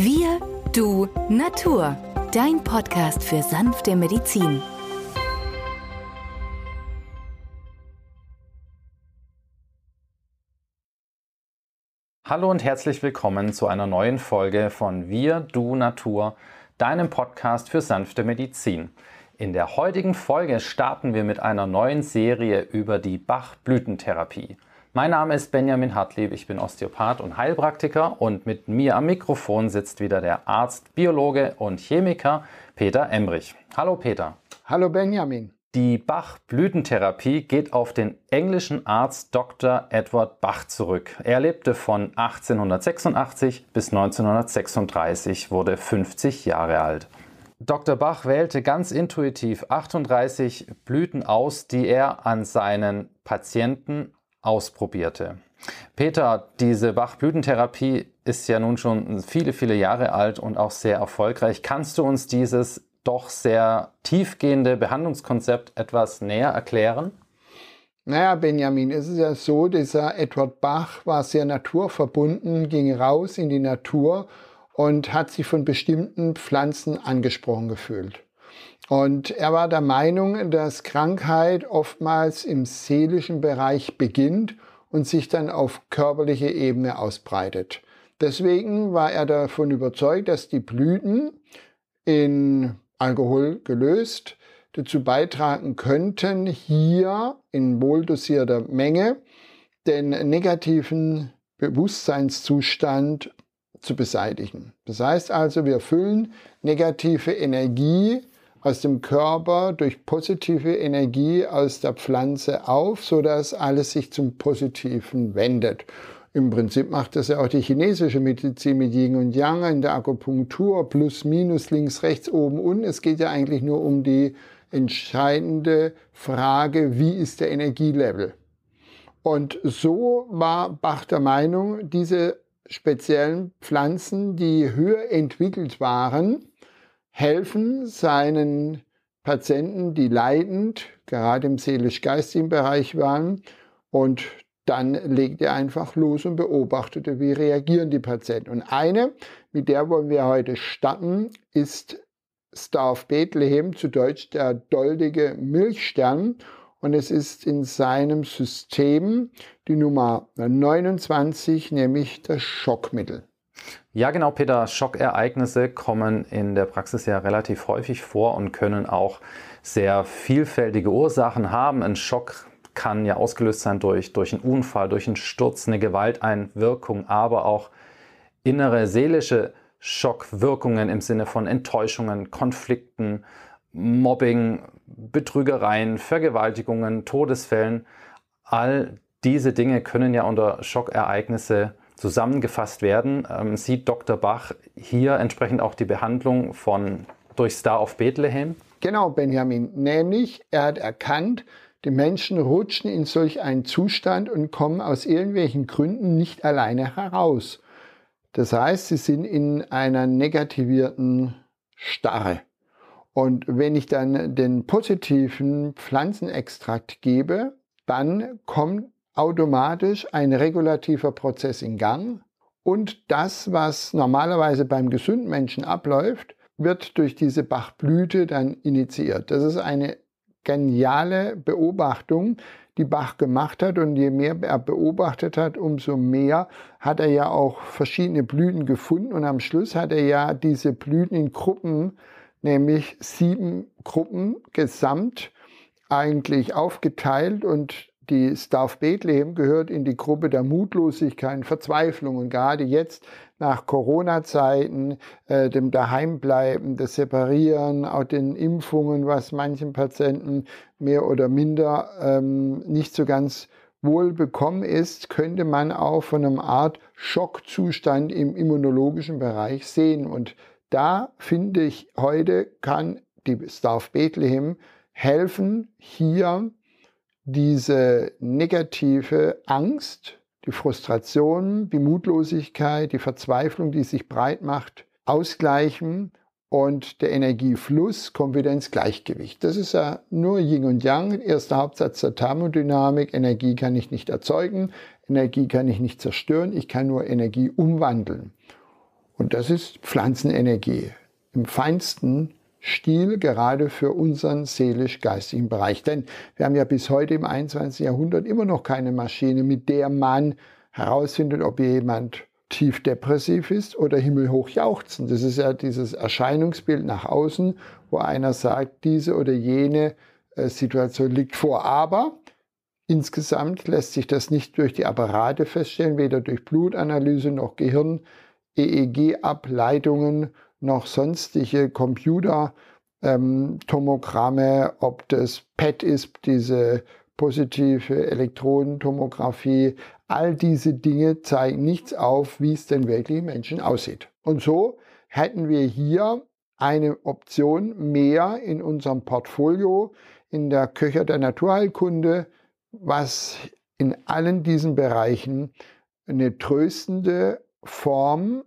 Wir, du, Natur. Dein Podcast für sanfte Medizin. Hallo und herzlich willkommen zu einer neuen Folge von Wir, du, Natur, deinem Podcast für sanfte Medizin. In der heutigen Folge starten wir mit einer neuen Serie über die Bachblütentherapie. Mein Name ist Benjamin Hartlieb, ich bin Osteopath und Heilpraktiker und mit mir am Mikrofon sitzt wieder der Arzt, Biologe und Chemiker Peter Emrich. Hallo Peter. Hallo Benjamin. Die Bach-Blütentherapie geht auf den englischen Arzt Dr. Edward Bach zurück. Er lebte von 1886 bis 1936, wurde 50 Jahre alt. Dr. Bach wählte ganz intuitiv 38 Blüten aus, die er an seinen Patienten ausprobierte. Peter, diese Bach-Blütentherapie ist ja nun schon viele, viele Jahre alt und auch sehr erfolgreich. Kannst du uns dieses doch sehr tiefgehende Behandlungskonzept etwas näher erklären? Naja, Benjamin, es ist ja so, dieser Edward Bach war sehr naturverbunden, ging raus in die Natur und hat sich von bestimmten Pflanzen angesprochen gefühlt. Und er war der Meinung, dass Krankheit oftmals im seelischen Bereich beginnt und sich dann auf körperliche Ebene ausbreitet. Deswegen war er davon überzeugt, dass die Blüten in Alkohol gelöst dazu beitragen könnten, hier in wohldosierter Menge den negativen Bewusstseinszustand zu beseitigen. Das heißt also, wir füllen negative Energie aus dem Körper durch positive Energie aus der Pflanze auf, so dass alles sich zum Positiven wendet. Im Prinzip macht das ja auch die chinesische Medizin mit Yin und Yang in der Akupunktur, plus, minus, links, rechts, oben, unten. Es geht ja eigentlich nur um die entscheidende Frage, wie ist der Energielevel? Und so war Bach der Meinung, diese speziellen Pflanzen, die höher entwickelt waren, helfen seinen Patienten, die leidend, gerade im seelisch-geistigen Bereich waren. Und dann legt er einfach los und beobachtete, wie reagieren die Patienten. Und eine, mit der wollen wir heute starten, ist Star of Bethlehem, zu Deutsch der doldige Milchstern. Und es ist in seinem System die Nummer 29, nämlich das Schockmittel. Ja, genau, Peter. Schockereignisse kommen in der Praxis ja relativ häufig vor und können auch sehr vielfältige Ursachen haben. Ein Schock kann ja ausgelöst sein durch, durch einen Unfall, durch einen Sturz, eine Gewalteinwirkung, aber auch innere seelische Schockwirkungen im Sinne von Enttäuschungen, Konflikten, Mobbing, Betrügereien, Vergewaltigungen, Todesfällen. All diese Dinge können ja unter Schockereignisse zusammengefasst werden, ähm, sieht Dr. Bach hier entsprechend auch die Behandlung von durch Star of Bethlehem? Genau, Benjamin. Nämlich, er hat erkannt, die Menschen rutschen in solch einen Zustand und kommen aus irgendwelchen Gründen nicht alleine heraus. Das heißt, sie sind in einer negativierten Starre. Und wenn ich dann den positiven Pflanzenextrakt gebe, dann kommt automatisch ein regulativer Prozess in Gang und das, was normalerweise beim gesunden Menschen abläuft, wird durch diese Bachblüte dann initiiert. Das ist eine geniale Beobachtung, die Bach gemacht hat. Und je mehr er beobachtet hat, umso mehr hat er ja auch verschiedene Blüten gefunden. Und am Schluss hat er ja diese Blüten in Gruppen, nämlich sieben Gruppen gesamt eigentlich aufgeteilt und die Staff Bethlehem gehört in die Gruppe der Mutlosigkeit, Verzweiflung und gerade jetzt nach Corona-Zeiten, äh, dem Daheimbleiben, das Separieren, auch den Impfungen, was manchen Patienten mehr oder minder ähm, nicht so ganz wohl bekommen ist, könnte man auch von einem Art Schockzustand im immunologischen Bereich sehen. Und da finde ich heute kann die Staff Bethlehem helfen, hier diese negative Angst, die Frustration, die Mutlosigkeit, die Verzweiflung, die sich breit macht, ausgleichen und der Energiefluss kommt wieder ins Gleichgewicht. Das ist ja nur Yin und Yang, erster Hauptsatz der Thermodynamik. Energie kann ich nicht erzeugen, Energie kann ich nicht zerstören, ich kann nur Energie umwandeln. Und das ist Pflanzenenergie im feinsten Stil, gerade für unseren seelisch-geistigen Bereich. Denn wir haben ja bis heute im 21. Jahrhundert immer noch keine Maschine, mit der man herausfindet, ob jemand tief depressiv ist oder himmelhoch jauchzen. Das ist ja dieses Erscheinungsbild nach außen, wo einer sagt, diese oder jene äh, Situation liegt vor. Aber insgesamt lässt sich das nicht durch die Apparate feststellen, weder durch Blutanalyse noch Gehirn, EEG-Ableitungen noch sonstige Computertomogramme, ähm, ob das PET ist, diese positive Elektronentomographie, all diese Dinge zeigen nichts auf, wie es denn wirklich Menschen aussieht. Und so hätten wir hier eine Option mehr in unserem Portfolio in der Köcher der Naturheilkunde, was in allen diesen Bereichen eine tröstende Form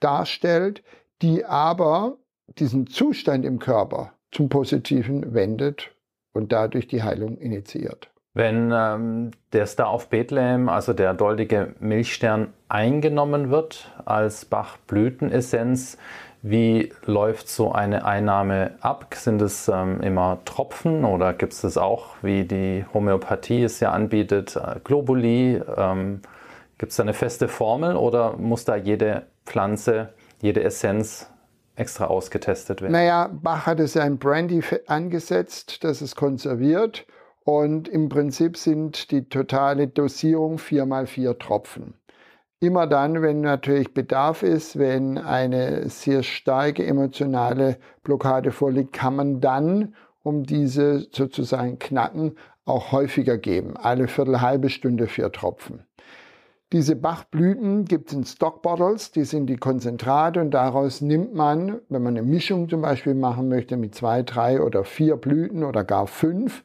darstellt, die aber diesen Zustand im Körper zum Positiven wendet und dadurch die Heilung initiiert. Wenn ähm, der Star of Bethlehem, also der doldige Milchstern, eingenommen wird als Bachblütenessenz, wie läuft so eine Einnahme ab? Sind es ähm, immer Tropfen oder gibt es das auch, wie die Homöopathie es ja anbietet, äh, Globuli? Ähm, gibt es da eine feste Formel oder muss da jede Pflanze, jede Essenz extra ausgetestet werden? Naja, Bach hat es ja Brandy angesetzt, das ist konserviert und im Prinzip sind die totale Dosierung 4 mal 4 Tropfen. Immer dann, wenn natürlich Bedarf ist, wenn eine sehr starke emotionale Blockade vorliegt, kann man dann, um diese sozusagen knacken, auch häufiger geben. Alle Viertel, halbe Stunde vier Tropfen. Diese Bachblüten gibt es in Stockbottles, die sind die Konzentrate und daraus nimmt man, wenn man eine Mischung zum Beispiel machen möchte mit zwei, drei oder vier Blüten oder gar fünf,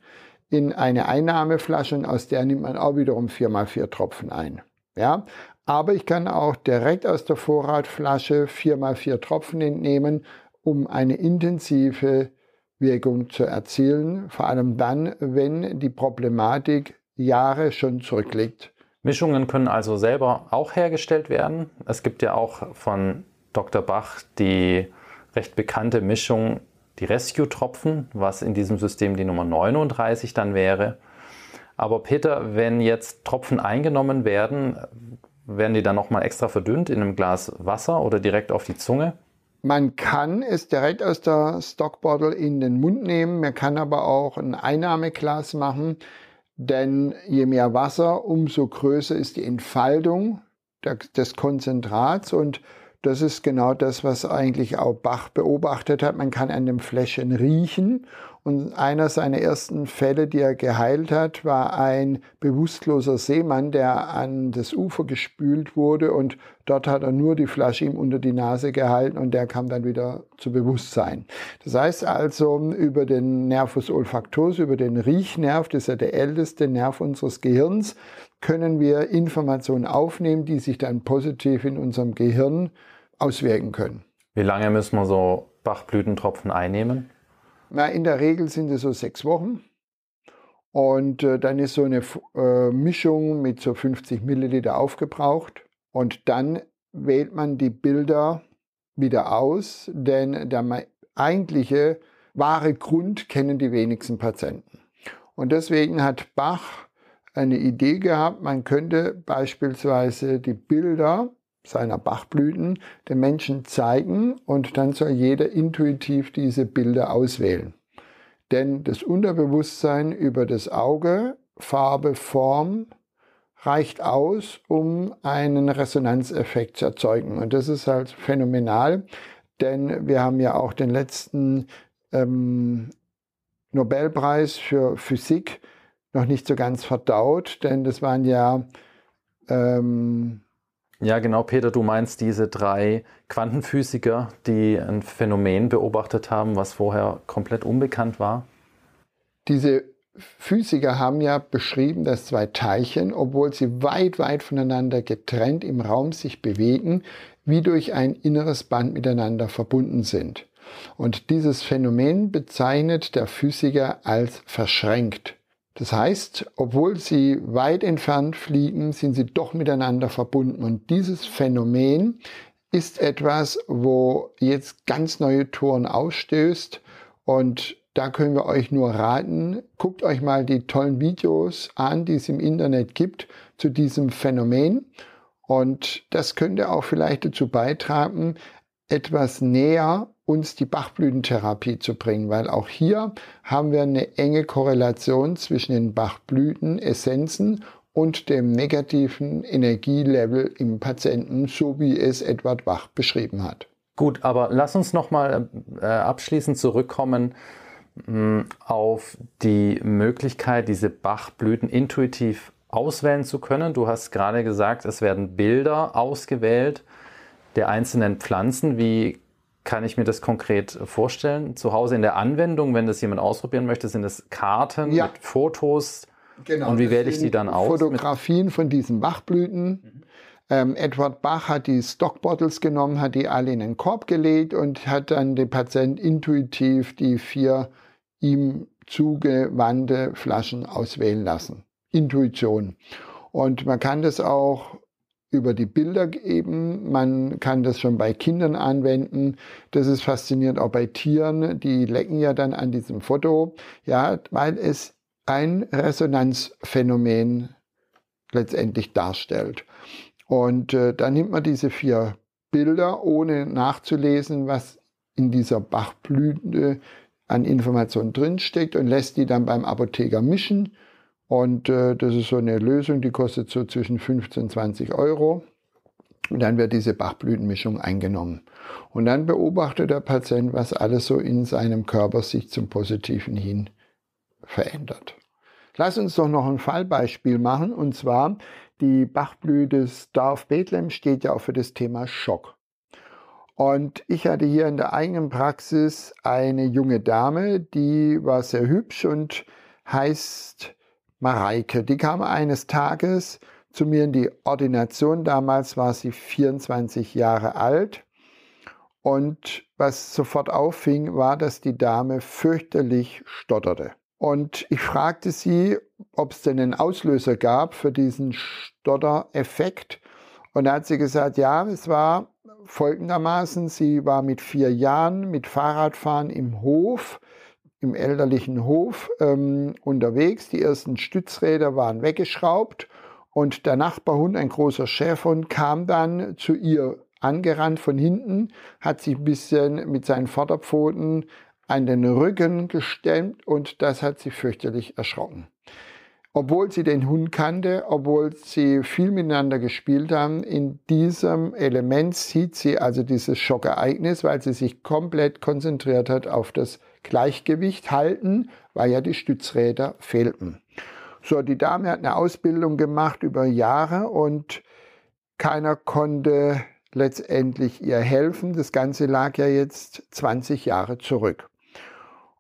in eine Einnahmeflasche und aus der nimmt man auch wiederum 4 mal 4 Tropfen ein. Ja? Aber ich kann auch direkt aus der Vorratflasche 4 mal 4 Tropfen entnehmen, um eine intensive Wirkung zu erzielen, vor allem dann, wenn die Problematik Jahre schon zurückliegt. Mischungen können also selber auch hergestellt werden. Es gibt ja auch von Dr. Bach die recht bekannte Mischung die Rescue-Tropfen, was in diesem System die Nummer 39 dann wäre. Aber Peter, wenn jetzt Tropfen eingenommen werden, werden die dann nochmal extra verdünnt in einem Glas Wasser oder direkt auf die Zunge? Man kann es direkt aus der Stockbottle in den Mund nehmen, man kann aber auch ein Einnahmeglas machen, denn je mehr Wasser, umso größer ist die Entfaltung des Konzentrats und das ist genau das, was eigentlich auch Bach beobachtet hat. Man kann an dem Fläschchen riechen. Und einer seiner ersten Fälle, die er geheilt hat, war ein bewusstloser Seemann, der an das Ufer gespült wurde und dort hat er nur die Flasche ihm unter die Nase gehalten und der kam dann wieder zu Bewusstsein. Das heißt also über den Nervus olfactus, über den Riechnerv, das ist ja der älteste Nerv unseres Gehirns, können wir Informationen aufnehmen, die sich dann positiv in unserem Gehirn auswirken können. Wie lange müssen wir so Bachblütentropfen einnehmen? Na, in der Regel sind es so sechs Wochen. Und äh, dann ist so eine äh, Mischung mit so 50 Milliliter aufgebraucht. Und dann wählt man die Bilder wieder aus, denn der eigentliche wahre Grund kennen die wenigsten Patienten. Und deswegen hat Bach eine Idee gehabt, man könnte beispielsweise die Bilder seiner Bachblüten den Menschen zeigen und dann soll jeder intuitiv diese Bilder auswählen. Denn das Unterbewusstsein über das Auge, Farbe, Form reicht aus, um einen Resonanzeffekt zu erzeugen. Und das ist halt phänomenal, denn wir haben ja auch den letzten ähm, Nobelpreis für Physik noch nicht so ganz verdaut, denn das waren ja ähm, ja, genau, Peter, du meinst diese drei Quantenphysiker, die ein Phänomen beobachtet haben, was vorher komplett unbekannt war? Diese Physiker haben ja beschrieben, dass zwei Teilchen, obwohl sie weit, weit voneinander getrennt im Raum sich bewegen, wie durch ein inneres Band miteinander verbunden sind. Und dieses Phänomen bezeichnet der Physiker als verschränkt. Das heißt, obwohl sie weit entfernt fliegen, sind sie doch miteinander verbunden. Und dieses Phänomen ist etwas, wo jetzt ganz neue Touren ausstößt und da können wir euch nur raten, guckt euch mal die tollen Videos an, die es im Internet gibt zu diesem Phänomen und das könnte auch vielleicht dazu beitragen, etwas näher uns die Bachblütentherapie zu bringen, weil auch hier haben wir eine enge Korrelation zwischen den Bachblütenessenzen und dem negativen Energielevel im Patienten, so wie es Edward Bach beschrieben hat. Gut, aber lass uns nochmal äh, abschließend zurückkommen mh, hm, auf die Möglichkeit, diese Bachblüten intuitiv auswählen zu können. Du hast gerade gesagt, es werden Bilder ausgewählt der einzelnen Pflanzen. Wie kann ich mir das konkret vorstellen? Zu Hause in der Anwendung, wenn das jemand ausprobieren möchte, sind es Karten ja. mit Fotos, Genau. Und wie wähle ich die dann aus? Fotografien von diesen Bachblüten. Mhm. Ähm, Edward Bach hat die Stockbottles genommen, hat die alle in den Korb gelegt und hat dann dem Patient intuitiv die vier ihm zugewandte Flaschen auswählen lassen. Intuition. Und man kann das auch über die Bilder geben. Man kann das schon bei Kindern anwenden. Das ist faszinierend auch bei Tieren. Die lecken ja dann an diesem Foto. Ja, weil es ein Resonanzphänomen letztendlich darstellt. Und äh, dann nimmt man diese vier Bilder, ohne nachzulesen, was in dieser Bachblüte an Informationen drinsteckt und lässt die dann beim Apotheker mischen. Und äh, das ist so eine Lösung, die kostet so zwischen 15 und 20 Euro. Und dann wird diese Bachblütenmischung eingenommen. Und dann beobachtet der Patient, was alles so in seinem Körper sich zum Positiven hin verändert. Lass uns doch noch ein Fallbeispiel machen, und zwar die Bachblüte Star of Bethlehem steht ja auch für das Thema Schock. Und ich hatte hier in der eigenen Praxis eine junge Dame, die war sehr hübsch und heißt Mareike. Die kam eines Tages zu mir in die Ordination. Damals war sie 24 Jahre alt. Und was sofort auffing, war, dass die Dame fürchterlich stotterte. Und ich fragte sie, ob es denn einen Auslöser gab für diesen Stottereffekt. Und da hat sie gesagt, ja, es war folgendermaßen, sie war mit vier Jahren mit Fahrradfahren im Hof, im elterlichen Hof ähm, unterwegs. Die ersten Stützräder waren weggeschraubt und der Nachbarhund, ein großer Schäferhund, kam dann zu ihr angerannt von hinten, hat sich ein bisschen mit seinen Vorderpfoten an den Rücken gestemmt und das hat sie fürchterlich erschrocken. Obwohl sie den Hund kannte, obwohl sie viel miteinander gespielt haben, in diesem Element sieht sie also dieses Schockereignis, weil sie sich komplett konzentriert hat auf das Gleichgewicht halten, weil ja die Stützräder fehlten. So, die Dame hat eine Ausbildung gemacht über Jahre und keiner konnte letztendlich ihr helfen. Das Ganze lag ja jetzt 20 Jahre zurück.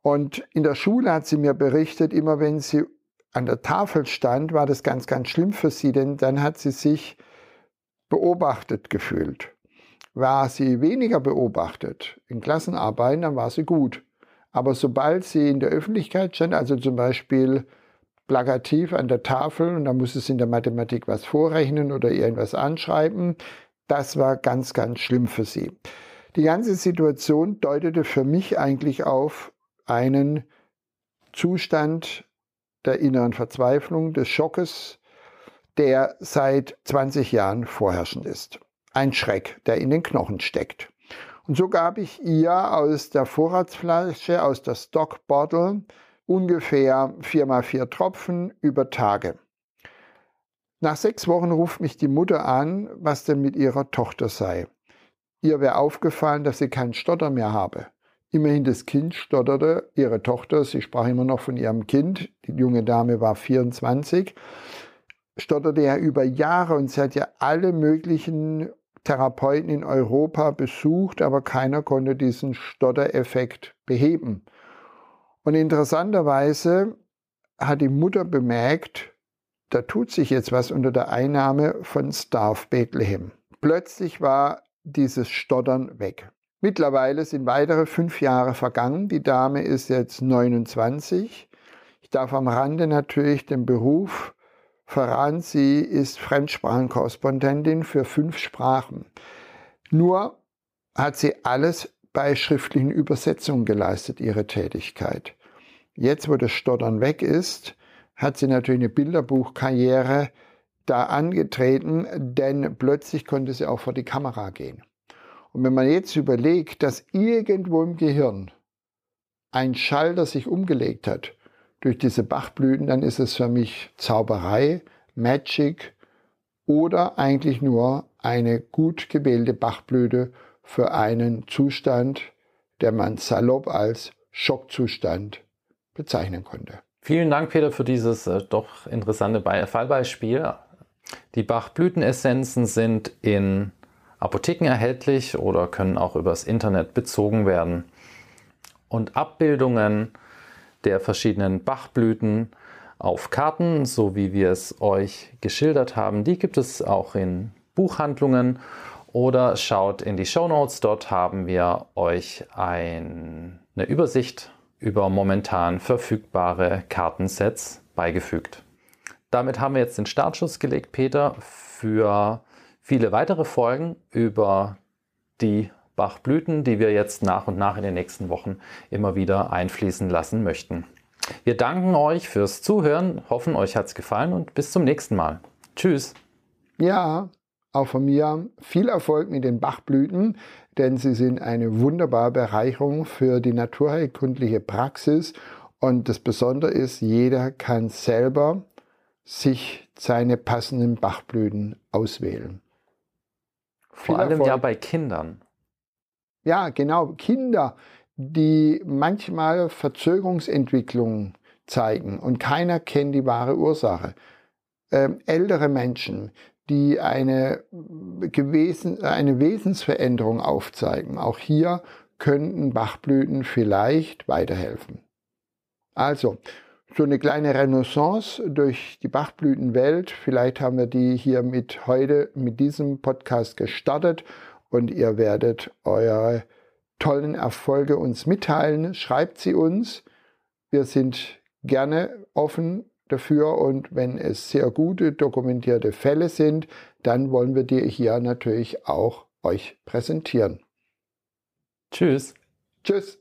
Und in der Schule hat sie mir berichtet, immer wenn sie an der Tafel stand, war das ganz, ganz schlimm für sie, denn dann hat sie sich beobachtet gefühlt. War sie weniger beobachtet in Klassenarbeiten, dann war sie gut. Aber sobald sie in der Öffentlichkeit stand, also zum Beispiel plakativ an der Tafel und da musste sie in der Mathematik was vorrechnen oder irgendwas anschreiben, das war ganz, ganz schlimm für sie. Die ganze Situation deutete für mich eigentlich auf einen Zustand der inneren Verzweiflung, des Schockes, der seit 20 Jahren vorherrschend ist. Ein Schreck, der in den Knochen steckt. Und so gab ich ihr aus der Vorratsflasche, aus der Stock Bottle, ungefähr 4 mal 4 Tropfen über Tage. Nach sechs Wochen ruft mich die Mutter an, was denn mit ihrer Tochter sei. Ihr wäre aufgefallen, dass sie keinen Stotter mehr habe. Immerhin das Kind stotterte, ihre Tochter, sie sprach immer noch von ihrem Kind, die junge Dame war 24, stotterte ja über Jahre und sie hat ja alle möglichen Therapeuten in Europa besucht, aber keiner konnte diesen Stottereffekt beheben. Und interessanterweise hat die Mutter bemerkt, da tut sich jetzt was unter der Einnahme von Starve Bethlehem. Plötzlich war dieses Stottern weg. Mittlerweile sind weitere fünf Jahre vergangen. Die Dame ist jetzt 29. Ich darf am Rande natürlich den Beruf verraten. Sie ist Fremdsprachenkorrespondentin für fünf Sprachen. Nur hat sie alles bei schriftlichen Übersetzungen geleistet, ihre Tätigkeit. Jetzt, wo das Stottern weg ist, hat sie natürlich eine Bilderbuchkarriere da angetreten, denn plötzlich konnte sie auch vor die Kamera gehen. Und wenn man jetzt überlegt, dass irgendwo im Gehirn ein Schalter sich umgelegt hat durch diese Bachblüten, dann ist es für mich Zauberei, Magic oder eigentlich nur eine gut gewählte Bachblüte für einen Zustand, der man salopp als Schockzustand bezeichnen konnte. Vielen Dank, Peter, für dieses äh, doch interessante Fallbeispiel. Die Bachblütenessenzen sind in Apotheken erhältlich oder können auch übers Internet bezogen werden. Und Abbildungen der verschiedenen Bachblüten auf Karten, so wie wir es euch geschildert haben, die gibt es auch in Buchhandlungen oder schaut in die Show Notes. Dort haben wir euch ein, eine Übersicht über momentan verfügbare Kartensets beigefügt. Damit haben wir jetzt den Startschuss gelegt, Peter, für viele weitere Folgen über die Bachblüten, die wir jetzt nach und nach in den nächsten Wochen immer wieder einfließen lassen möchten. Wir danken euch fürs Zuhören, hoffen euch hat es gefallen und bis zum nächsten Mal. Tschüss. Ja, auch von mir viel Erfolg mit den Bachblüten, denn sie sind eine wunderbare Bereicherung für die naturheilkundliche Praxis. Und das Besondere ist, jeder kann selber sich seine passenden Bachblüten auswählen. Vor allem Erfolg. ja bei Kindern. Ja, genau. Kinder, die manchmal Verzögerungsentwicklungen zeigen und keiner kennt die wahre Ursache. Ähm, ältere Menschen, die eine, gewesen, eine Wesensveränderung aufzeigen. Auch hier könnten Bachblüten vielleicht weiterhelfen. Also, so eine kleine Renaissance durch die Bachblütenwelt. Vielleicht haben wir die hier mit heute, mit diesem Podcast gestartet und ihr werdet eure tollen Erfolge uns mitteilen. Schreibt sie uns. Wir sind gerne offen dafür und wenn es sehr gute dokumentierte Fälle sind, dann wollen wir die hier natürlich auch euch präsentieren. Tschüss. Tschüss.